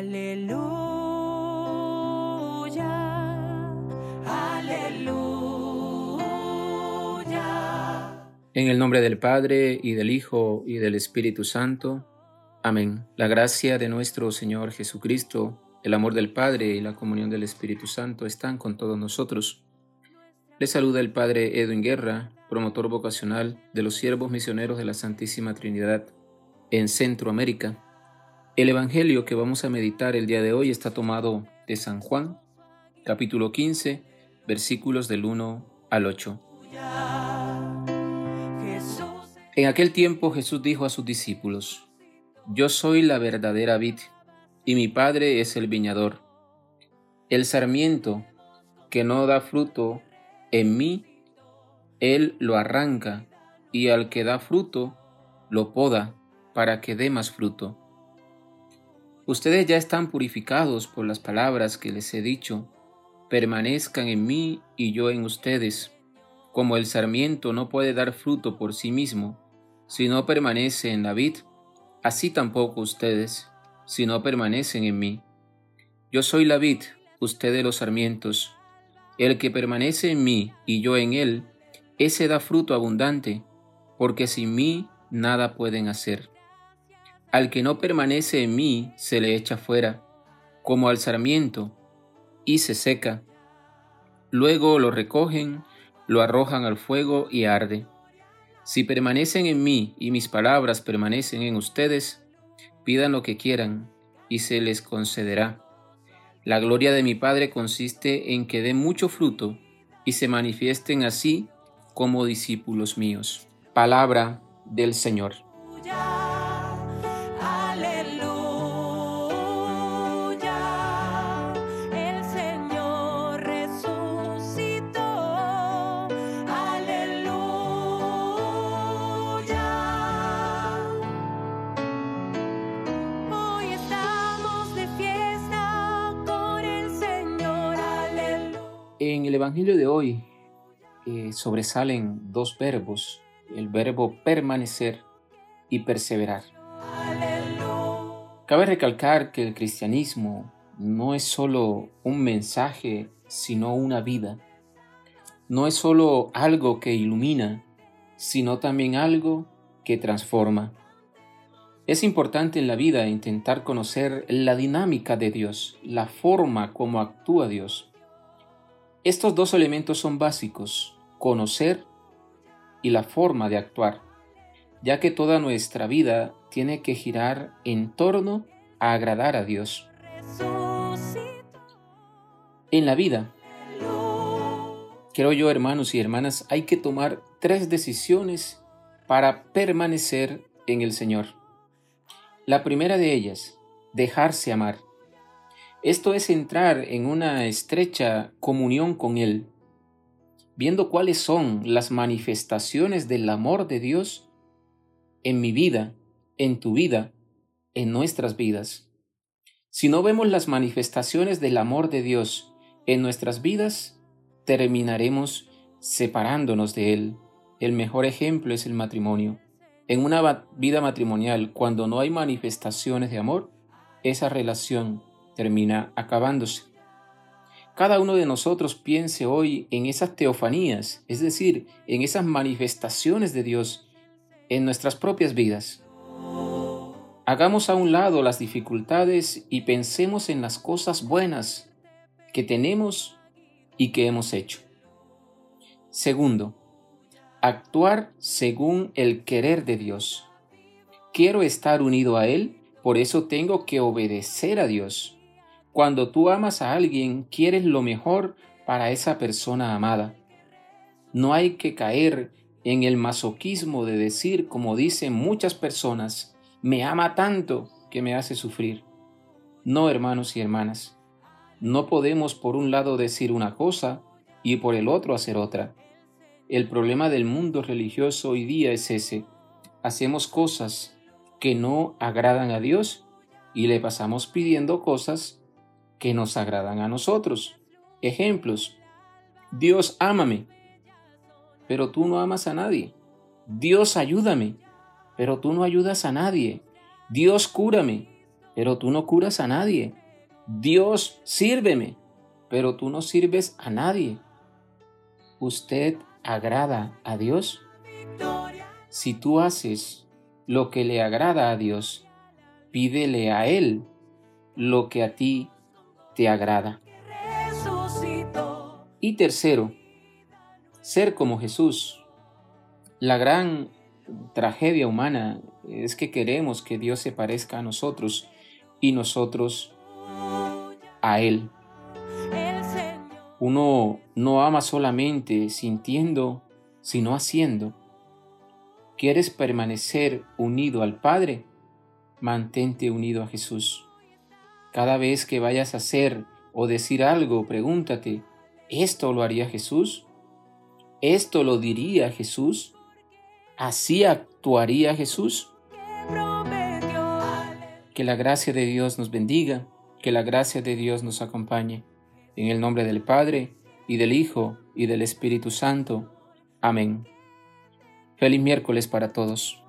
Aleluya, aleluya. En el nombre del Padre y del Hijo y del Espíritu Santo. Amén. La gracia de nuestro Señor Jesucristo, el amor del Padre y la comunión del Espíritu Santo están con todos nosotros. Le saluda el Padre Edwin Guerra, promotor vocacional de los siervos misioneros de la Santísima Trinidad en Centroamérica. El Evangelio que vamos a meditar el día de hoy está tomado de San Juan, capítulo 15, versículos del 1 al 8. En aquel tiempo Jesús dijo a sus discípulos, Yo soy la verdadera vid, y mi Padre es el viñador. El sarmiento que no da fruto en mí, Él lo arranca, y al que da fruto, lo poda para que dé más fruto. Ustedes ya están purificados por las palabras que les he dicho. Permanezcan en mí y yo en ustedes. Como el sarmiento no puede dar fruto por sí mismo, si no permanece en la vid, así tampoco ustedes, si no permanecen en mí. Yo soy la vid, ustedes los sarmientos. El que permanece en mí y yo en él, ese da fruto abundante, porque sin mí nada pueden hacer. Al que no permanece en mí se le echa fuera, como al sarmiento, y se seca. Luego lo recogen, lo arrojan al fuego y arde. Si permanecen en mí y mis palabras permanecen en ustedes, pidan lo que quieran y se les concederá. La gloria de mi Padre consiste en que den mucho fruto y se manifiesten así como discípulos míos. Palabra del Señor. En el Evangelio de hoy eh, sobresalen dos verbos, el verbo permanecer y perseverar. Cabe recalcar que el cristianismo no es solo un mensaje, sino una vida. No es solo algo que ilumina, sino también algo que transforma. Es importante en la vida intentar conocer la dinámica de Dios, la forma como actúa Dios estos dos elementos son básicos, conocer y la forma de actuar, ya que toda nuestra vida tiene que girar en torno a agradar a Dios. En la vida, creo yo hermanos y hermanas, hay que tomar tres decisiones para permanecer en el Señor. La primera de ellas, dejarse amar. Esto es entrar en una estrecha comunión con Él, viendo cuáles son las manifestaciones del amor de Dios en mi vida, en tu vida, en nuestras vidas. Si no vemos las manifestaciones del amor de Dios en nuestras vidas, terminaremos separándonos de Él. El mejor ejemplo es el matrimonio. En una vida matrimonial, cuando no hay manifestaciones de amor, esa relación termina acabándose. Cada uno de nosotros piense hoy en esas teofanías, es decir, en esas manifestaciones de Dios en nuestras propias vidas. Hagamos a un lado las dificultades y pensemos en las cosas buenas que tenemos y que hemos hecho. Segundo, actuar según el querer de Dios. Quiero estar unido a Él, por eso tengo que obedecer a Dios. Cuando tú amas a alguien, quieres lo mejor para esa persona amada. No hay que caer en el masoquismo de decir, como dicen muchas personas, me ama tanto que me hace sufrir. No, hermanos y hermanas, no podemos por un lado decir una cosa y por el otro hacer otra. El problema del mundo religioso hoy día es ese. Hacemos cosas que no agradan a Dios y le pasamos pidiendo cosas que nos agradan a nosotros. Ejemplos. Dios ámame, pero tú no amas a nadie. Dios ayúdame, pero tú no ayudas a nadie. Dios cúrame, pero tú no curas a nadie. Dios, sírveme, pero tú no sirves a nadie. ¿Usted agrada a Dios? Si tú haces lo que le agrada a Dios, pídele a Él lo que a ti te agrada. Y tercero, ser como Jesús. La gran tragedia humana es que queremos que Dios se parezca a nosotros y nosotros a Él. Uno no ama solamente sintiendo, sino haciendo. ¿Quieres permanecer unido al Padre? Mantente unido a Jesús. Cada vez que vayas a hacer o decir algo, pregúntate, ¿esto lo haría Jesús? ¿Esto lo diría Jesús? ¿Así actuaría Jesús? Que la gracia de Dios nos bendiga, que la gracia de Dios nos acompañe. En el nombre del Padre, y del Hijo, y del Espíritu Santo. Amén. Feliz miércoles para todos.